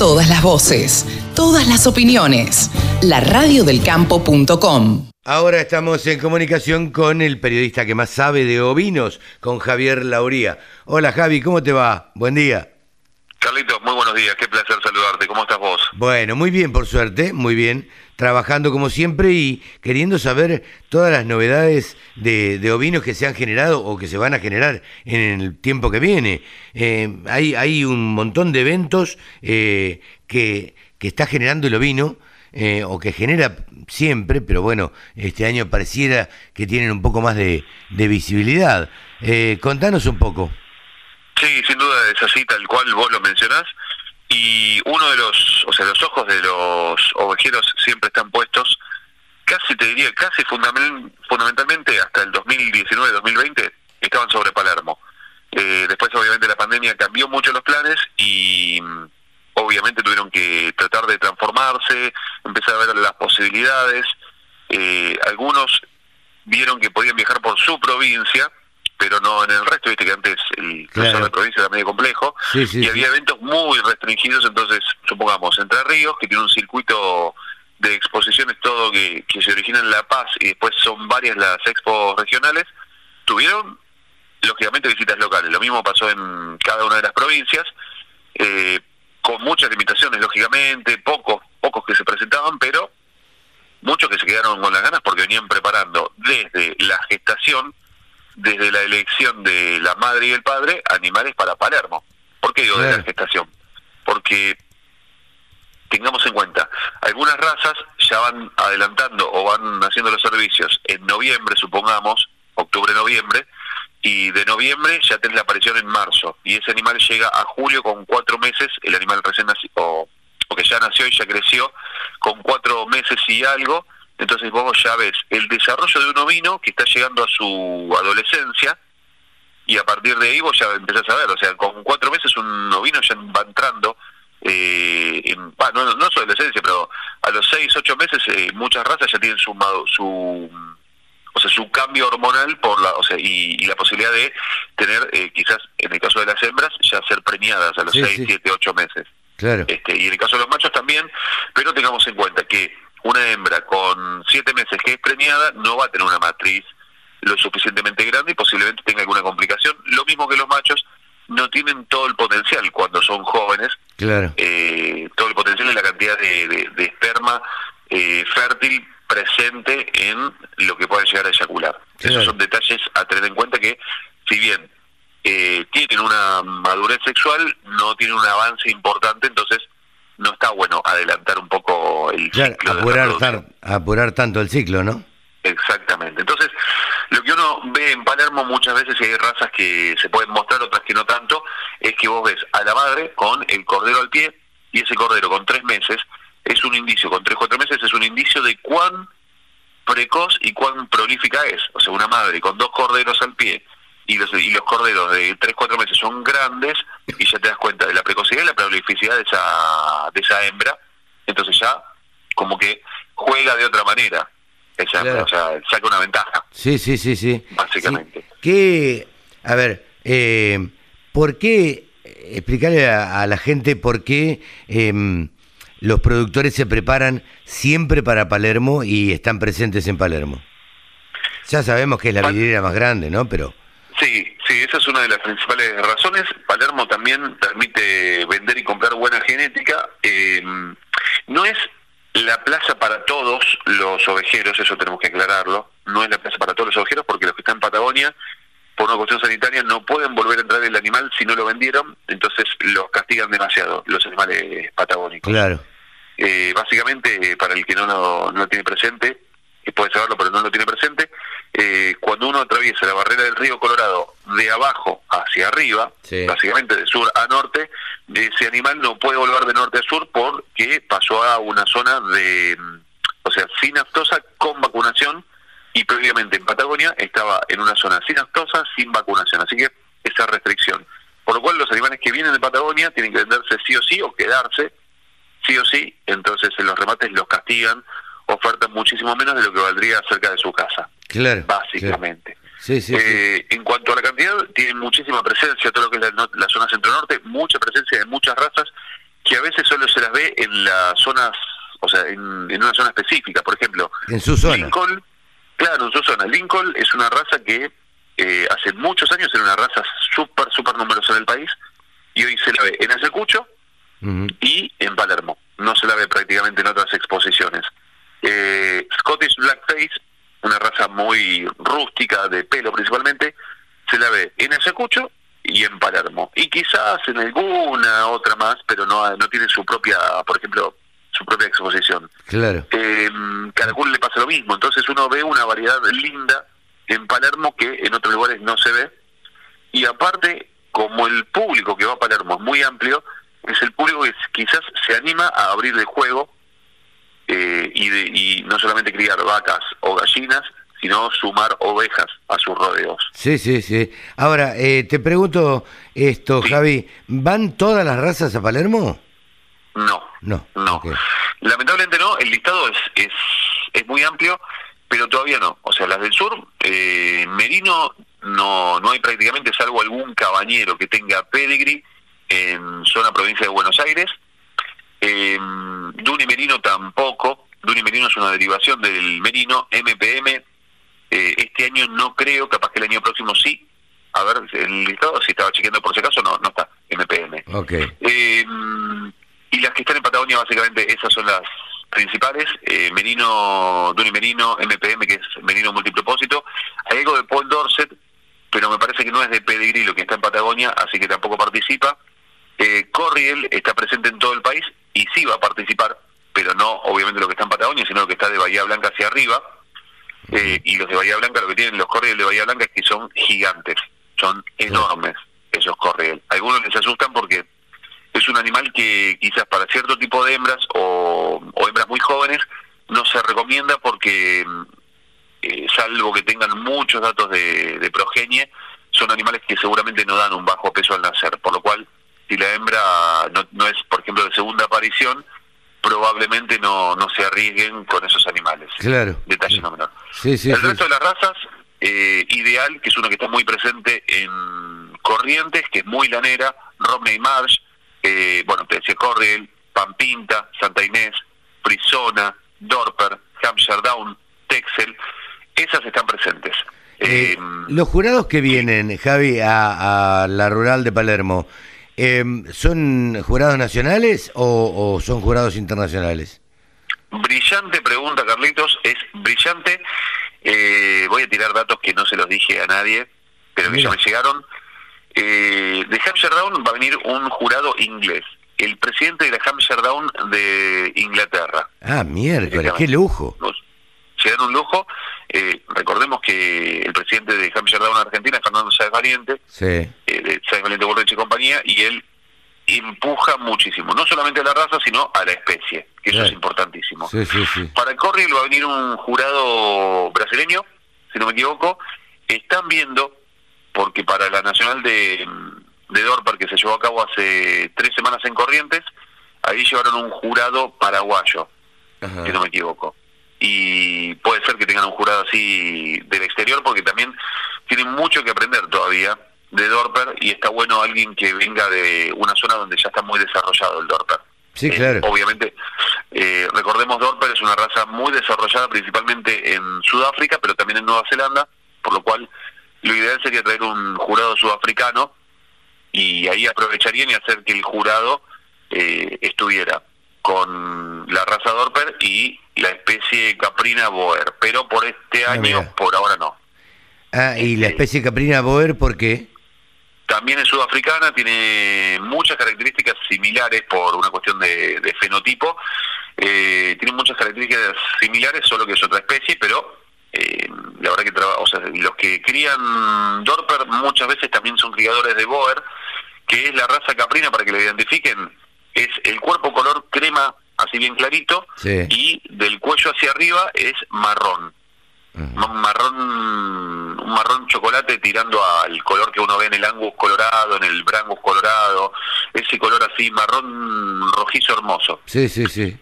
Todas las voces, todas las opiniones. La radiodelcampo.com. Ahora estamos en comunicación con el periodista que más sabe de ovinos, con Javier Lauría. Hola Javi, ¿cómo te va? Buen día. Carlitos, muy buenos días, qué placer saludarte. ¿Cómo estás vos? Bueno, muy bien, por suerte, muy bien. Trabajando como siempre y queriendo saber todas las novedades de, de ovinos que se han generado o que se van a generar en el tiempo que viene. Eh, hay, hay un montón de eventos eh, que, que está generando el ovino. eh, o que genera siempre, pero bueno, este año pareciera que tienen un poco más de, de visibilidad. Contanos un poco. Sí, sin duda es así, tal cual vos lo mencionás. Y uno de los, o sea, los ojos de los ovejeros siempre están puestos, casi te diría, casi fundamental, fundamentalmente hasta el 2019-2020, estaban sobre Palermo. Eh, después, obviamente, la pandemia cambió mucho los planes y mm, obviamente tuvieron que tratar de transformarse, empezar a ver las posibilidades. Eh, algunos vieron que podían viajar por su provincia, pero no en el resto, viste que antes el Claro. de provincia era medio complejo, Sí, sí, y sí. había eventos muy restringidos, entonces, supongamos, Entre Ríos, que tiene un circuito de exposiciones todo que, que se origina en La Paz y después son varias las expos regionales, tuvieron lógicamente visitas locales. Lo mismo pasó en cada una de las provincias, eh, con muchas limitaciones, lógicamente, pocos, pocos que se presentaban, pero muchos que se quedaron con las ganas porque venían preparando desde la gestación, desde la elección de la madre y el padre, animales para Palermo. ¿Por qué digo de la gestación? Porque tengamos en cuenta, algunas razas ya van adelantando o van haciendo los servicios en noviembre, supongamos, octubre-noviembre, y de noviembre ya tenés la aparición en marzo, y ese animal llega a julio con cuatro meses, el animal recién nacido, o, o que ya nació y ya creció, con cuatro meses y algo, entonces vos ya ves el desarrollo de un ovino que está llegando a su adolescencia, y a partir de ahí vos ya empezás a ver, o sea, con cuatro meses un ovino ya va entrando, eh, en, bah, no, no, su adolescencia, pero a los seis, ocho meses eh, muchas razas ya tienen su, o sea, su cambio hormonal por la, o sea, y, y la posibilidad de tener, eh, quizás en el caso de las hembras, ya ser premiadas a los Sí, seis, sí. siete, ocho meses. Claro. Este, y en el caso de los machos también, pero tengamos en cuenta que una hembra con siete meses que es premiada no va a tener una matriz lo suficientemente grande y posiblemente tenga alguna complicación. Lo mismo que los machos no tienen todo el potencial cuando son jóvenes, Claro. eh, todo el potencial y la cantidad de, de- de esperma eh, fértil presente en lo que pueden llegar a eyacular. Claro. Esos son detalles a tener en cuenta que, si bien eh, tienen una madurez sexual, no tienen un avance importante, entonces no está bueno adelantar un poco el ciclo apurar, tar- apurar tanto el ciclo, ¿no? Exactamente. Entonces, lo que uno ve en Palermo muchas veces, y hay razas que se pueden mostrar, otras que no tanto, es que vos ves a la madre con el cordero al pie, y ese cordero con tres meses es un indicio, con tres, cuatro meses es un indicio de cuán precoz y cuán prolífica es. O sea, una madre con dos corderos al pie y los, y los corderos de tres, cuatro meses son grandes, y ya te das cuenta de la precocidad y la prolificidad de esa, de esa hembra, entonces ya como que juega de otra manera esa hembra, Claro. o sea, saca una ventaja. Sí, sí, sí, sí. Básicamente. Sí. ¿Qué, a ver, eh, ¿por qué, eh, explicarle a, a la gente por qué em, los productores se preparan siempre para Palermo y están presentes en Palermo? Ya sabemos que es la vidriera más grande, ¿no? Pero, Sí, sí, esa es una de las principales razones. Palermo también permite vender y comprar buena genética. Eh, no es la plaza para todos los ovejeros, eso tenemos que aclararlo. No es la plaza para todos los ovejeros porque los que están en Patagonia, por una cuestión sanitaria, no pueden volver a entrar el animal si no lo vendieron, entonces los castigan demasiado los animales patagónicos. claro, Eh, básicamente, para el que no lo, no lo tiene presente, puede saberlo pero no lo tiene presente, eh, cuando uno atraviesa la barrera del río Colorado de abajo hacia arriba, Sí. básicamente de sur a norte, ese animal no puede volver de norte a sur porque pasó a una zona de, mm, o sea, sin aftosa con vacunación y previamente en Patagonia estaba en una zona sin aftosa, sin vacunación. Así que esa restricción. Por lo cual los animales que vienen de Patagonia tienen que venderse sí o sí o quedarse sí o sí, entonces en los remates los castigan, ofertan muchísimo menos de lo que valdría cerca de su casa, claro. básicamente. claro. Sí, sí, sí. Eh, En cuanto a la cantidad, tienen muchísima presencia, todo lo que es la, la zona centro-norte, mucha presencia de muchas razas que a veces solo se las ve en las zonas, o sea, en, una zona específica. Por ejemplo, en su zona. Lincoln, claro, en su zona. Lincoln es una raza que eh, hace muchos años era una raza súper, súper numerosa en el país y hoy se la ve en Ayacucho y en Palermo. No se la ve prácticamente en otras exposiciones. Eh, Scottish Blackface, una raza muy rústica, de pelo principalmente, se la ve en Ayacucho y en Palermo. Y quizás en alguna otra más, pero no, no tiene su propia, por ejemplo, su propia exposición. Claro. Eh, le pasa lo mismo. Entonces uno ve una variedad linda en Palermo que en otros lugares no se ve. Y aparte, como el público que va a Palermo es muy amplio, es el público que quizás se anima a abrir el juego eh, y, de, y no solamente criar vacas o gallinas, sino sumar ovejas a sus rodeos. Sí, sí, sí. Ahora, eh, te pregunto esto, Javi, ¿van todas las razas a Palermo? No, no, no. Lamentablemente no, el listado es, es, es muy amplio, pero todavía no. O sea, las del sur, eh, Merino no, no hay prácticamente, salvo algún cabañero que tenga pedigree en zona provincia de Buenos Aires. Eh, Duni Merino tampoco. Duni Merino es una derivación del Merino. MPM eh, este año no creo, capaz que el año próximo sí. A ver, el listado, si estaba chequeando por si acaso, no, no está, MPM. Eh, y las que están en Patagonia, básicamente, esas son las principales. Eh, Merino, Duni Merino, MPM, que es Merino Multipropósito. Hay algo de Paul Dorset, pero me parece que no es de Pedigree lo que está en Patagonia, así que tampoco participa. Eh, Corriel está presente en todo el país y sí va a participar, pero no obviamente lo que está en Patagonia, sino lo que está de Bahía Blanca hacia arriba. Eh, y los de Bahía Blanca, lo que tienen los Corriel de Bahía Blanca es que son gigantes, son enormes esos Corriel. Algunos les asustan porque es un animal que quizás para cierto tipo de hembras o, hembras muy jóvenes no se recomienda porque, eh, salvo que tengan muchos datos de, de progenie, son animales que seguramente no dan un bajo peso al nacer, por lo cual si la hembra no, no es, por ejemplo, de segunda aparición, probablemente no, no se arriesguen con esos animales. Claro. Detalle no menor. Sí, sí, el resto de las razas, eh, ideal, que es uno que está muy presente en Corrientes, que es muy lanera, Romney Marsh, eh, bueno, te decía Corriel, Pampinta, Santa Inés, Frisona, Dorper, Hampshire Down, Texel, esas están presentes. Eh, los jurados que vienen, Javi, a, a la rural de Palermo, eh, ¿Son jurados nacionales o, son jurados internacionales? Brillante pregunta, Carlitos. Es brillante. Eh, voy a tirar datos que no se los dije a nadie, pero que ya me llegaron. Eh, de Hampshire Down va a venir un jurado inglés. El presidente de la Hampshire Down de Inglaterra. Ah, miércoles, qué lujo. Se dan un lujo. Eh, recordemos que el presidente de Hampshire Down Argentina Fernando Valiente, sí. eh, de Sáez Valiente Borreche y compañía, y él empuja muchísimo, no solamente a la raza, sino a la especie, que eso es importantísimo. Sí, Para el Corriel va a venir un jurado brasileño, si no me equivoco. Están viendo, porque para la Nacional de, de Dorper, que se llevó a cabo hace tres semanas en Corrientes, ahí llevaron un jurado paraguayo, si no me equivoco y puede ser que tengan un jurado así del exterior porque también mucho que aprender todavía de Dorper y está bueno alguien que venga de una zona donde ya está muy desarrollado el Dorper. Sí, eh, claro. obviamente, eh, recordemos, Dorper es una raza muy desarrollada principalmente en Sudáfrica, pero también en Nueva Zelanda, por lo cual lo ideal sería traer un jurado sudafricano y ahí aprovecharían y hacer que el jurado eh, estuviera con la raza Dorper y la especie caprina boer, pero por este ah, año, por ahora no. Ah, ¿y la este, especie caprina boer por qué? También es sudafricana, tiene muchas características similares por una cuestión de, fenotipo. Eh, tiene muchas características similares, solo que es otra especie, pero eh, la verdad que o sea, los que crían Dorper muchas veces también son criadores de Boer, que es la raza caprina, para que lo identifiquen, es el cuerpo color crema así bien clarito, y del cuello hacia arriba es marrón. Marrón un marrón chocolate tirando al color que uno ve en el angus colorado, en el brangus colorado, ese color así marrón rojizo hermoso. Sí, sí, sí.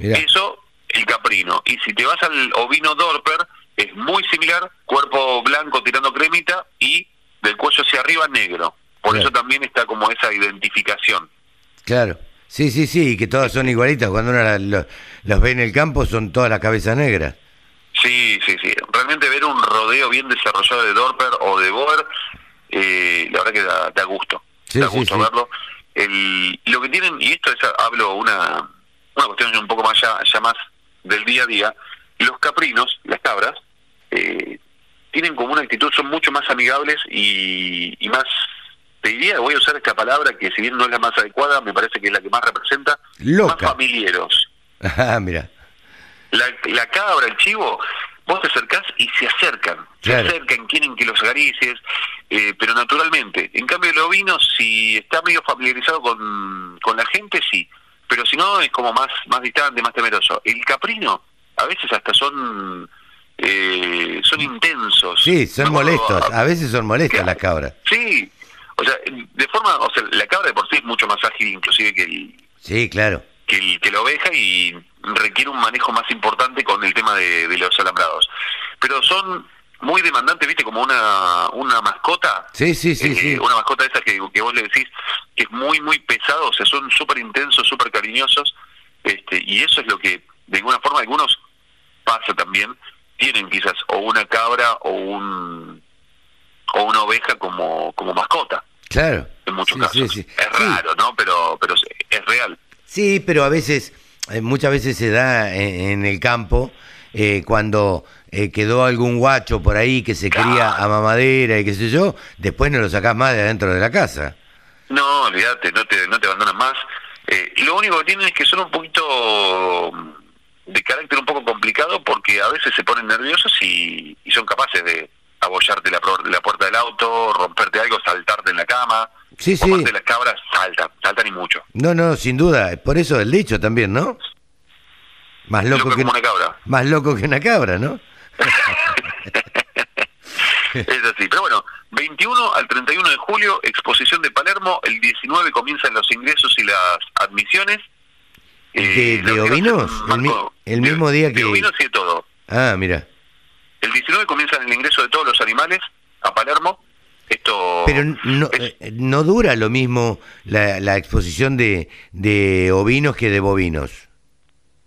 Eso el caprino. Y si te vas al ovino dorper, es muy similar, cuerpo blanco tirando cremita y del cuello hacia arriba negro. Por eso también está como esa identificación. Claro. Sí, sí, sí, y que todas son igualitas. Cuando uno la- lo- los ve en el campo son todas las cabezas negras. Sí, sí, sí. Realmente ver un rodeo bien desarrollado de Dorper o de Boer, eh, la verdad que da, da gusto. Sí, da gusto sí. verlo. El, lo que tienen, y esto es, hablo una, una cuestión un poco más ya, ya más del día a día, los caprinos, las cabras, eh, tienen como una actitud, son mucho más amigables y, y más, te diría, voy a usar esta palabra que si bien no es la más adecuada, me parece que es la que más representa, Loca. más familiares. Ah, mira. La, la cabra, el chivo, vos te acercás y se acercan. Claro. Se acercan, quieren que los acaricies, eh, pero naturalmente. En cambio, el ovino, si está medio familiarizado con, con la gente, sí. Pero si no, es como más, más distante, más temeroso. El caprino, a veces hasta son eh, son intensos. Sí, son molestos. a- A veces son molestas Claro. las cabras. Sí, o sea, de forma, o sea, la cabra de por sí es mucho más ágil inclusive que el, Sí, claro. Que, el- que la oveja y requiere un manejo más importante con el tema de, de los alambrados. Pero son muy demandantes, viste, como una, una mascota. Sí, sí, sí, eh, sí. Una mascota esa que, que vos le decís que es muy, muy pesado, o sea, son súper intensos, súper cariñosos. Este, y eso es lo que, de alguna forma, algunos pasa también, tienen quizás o una cabra o un o una oveja como, como mascota, Claro. en muchos Sí, casos. sí, sí. Es raro, ¿no? Pero, pero es real. Sí, pero a veces, eh, muchas veces se da en, en el campo eh, cuando eh, quedó algún guacho por ahí que se cría a mamadera y qué sé yo, después no lo sacás más de adentro de la casa. No, olvídate, no te, no te abandonan más. Eh, lo único que tienen es que son un poquito mm, de carácter un poco complicado porque a veces se ponen nerviosos y, y son capaces de abollarte la, la puerta del auto, romperte algo, saltarte en la cama. Sí, sí. de las cabras saltan, saltan y mucho. No, no, sin duda. Por eso el dicho también, ¿no? Más loco, Loco que como una cabra. más loco que una cabra, ¿no? Es así. Pero bueno, 21 al 31 de julio, exposición de Palermo. El 19 comienzan los ingresos y las admisiones. ¿De- Eh, de que ovinos? El mi- marco- el de- mismo día que- De ovinos y de todo. Ah, mira. El 19 comienza el ingreso de todos los animales a Palermo. Esto Pero no, es- eh, no dura lo mismo la, la exposición de, de ovinos que de bovinos.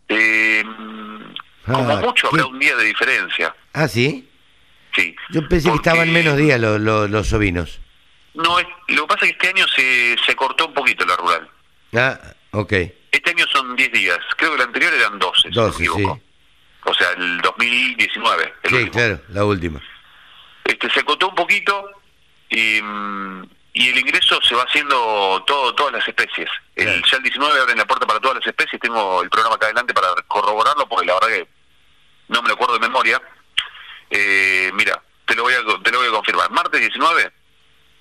eh, como Ah, mucho ¿qué? habrá un día de diferencia. Ah, ¿sí? Sí. Yo pensé Porque- que estaban menos días los, los, los ovinos. No, es, lo que pasa es que este año se, se cortó un poquito la rural. Ah, ok. Este año son 10 días. Creo que el anterior eran 12, si no me 12, equivoco. sí. O sea, el 2019. El Sí, último. claro, la última. este se acotó un poquito y, y el ingreso se va haciendo todo todas las especies. El. Ya el 19 abren la puerta para todas las especies, tengo el programa acá adelante para corroborarlo porque la verdad que no me lo acuerdo de memoria. Eh, mira, te lo voy a te lo voy a confirmar. Martes 19,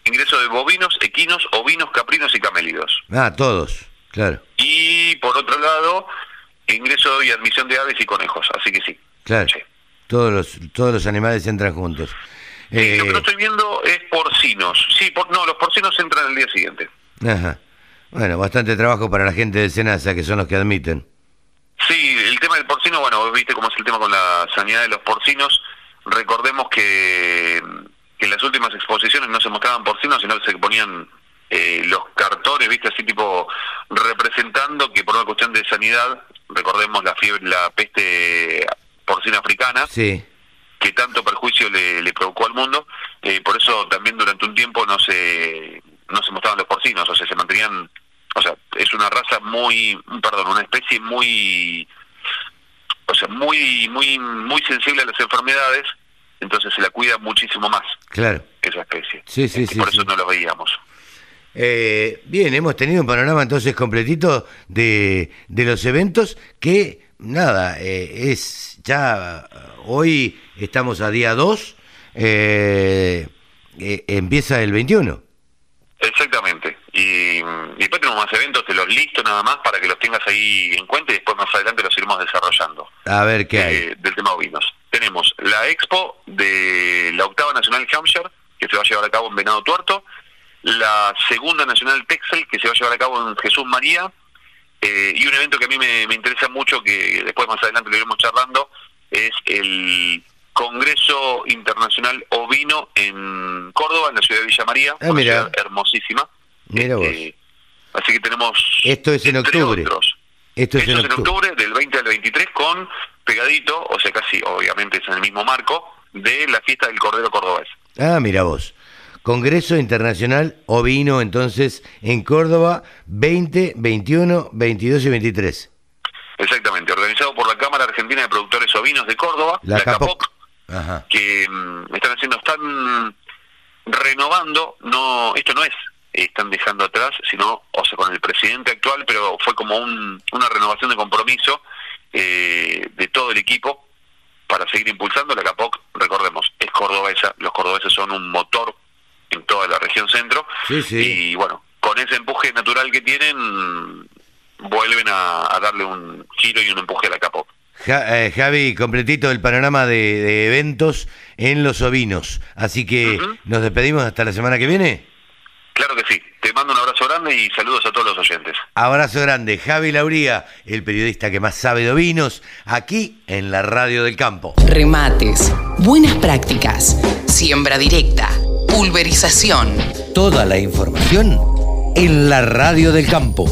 ingreso de bovinos, equinos, ovinos, caprinos y camélidos. Ah, todos, claro, Y por otro lado, ingreso y admisión de aves y conejos, así que sí. claro. Sí. Todos los, todos los animales entran juntos. Eh, lo que no estoy viendo es porcinos. Sí, por, no, los porcinos entran el día siguiente. ajá. Bueno, bastante trabajo para la gente de Senasa, que son los que admiten. Sí, el tema del porcino, bueno, vos viste cómo es el tema con la sanidad de los porcinos. Recordemos que, que en las últimas exposiciones no se mostraban porcinos, sino que se ponían eh, los cartones, viste, así tipo representando que por una cuestión de sanidad, recordemos la fiebre, la peste porcina africana, Sí, que tanto perjuicio le, le provocó al mundo, eh, por eso también durante un tiempo no se no se mostraban los porcinos, o sea, se mantenían, o sea, es una raza muy, perdón, una especie muy, o sea, muy muy muy sensible a las enfermedades, entonces se la cuida muchísimo más claro. esa especie. Sí, sí, Y sí, por sí. eso no lo veíamos. Eh, bien, hemos tenido un panorama entonces completito de, de los eventos que, nada, eh, es ya hoy estamos a día 2, eh, eh, empieza el 21. Exactamente. Y, y después tenemos más eventos, te los listo nada más para que los tengas ahí en cuenta y después más adelante los iremos desarrollando. A ver qué hay. eh, del tema ovinos. Tenemos la expo de la octava nacional Hampshire, que se va a llevar a cabo en Venado Tuerto, la segunda nacional Texel, que se va a llevar a cabo en Jesús María, eh, y un evento que a mí me, me interesa mucho, que después más adelante lo iremos charlando, es el Congreso Internacional Ovino en Córdoba, en la ciudad de Villa María, Ah, una mira. ciudad hermosísima. Mira vos. Este, Así que tenemos... Esto es en octubre. Esto es, en, octubre. del 20 al 23 con pegadito, o sea, casi obviamente es en el mismo marco, de la fiesta del Cordero Cordobés. Ah, mira vos. Congreso Internacional Ovino, entonces, en Córdoba, 20, 21, 22 y 23. Exactamente, organizado por la Cámara Argentina de Productores Ovinos de Córdoba, la, CAPOC, que mm, están haciendo, están renovando, no, esto no es están dejando atrás, sino, o sea, con el presidente actual, pero fue como una renovación de compromiso eh, de todo el equipo para seguir impulsando. La CAPOC, recordemos, es cordobesa, los cordobeses son un motor en toda la región centro, y bueno, con ese empuje natural que tienen, vuelven a, darle un giro y un empuje a la CAPOC. Eh, Javi, completito el panorama de, eventos en los ovinos. Así que nos despedimos hasta la semana que viene. Claro que sí. Te mando un abrazo grande y saludos a todos los oyentes. Abrazo grande. Javi Lauría, el periodista que más sabe de ovinos, aquí en la Radio del Campo. Remates, buenas prácticas, siembra directa, pulverización. Toda la información en la Radio del Campo.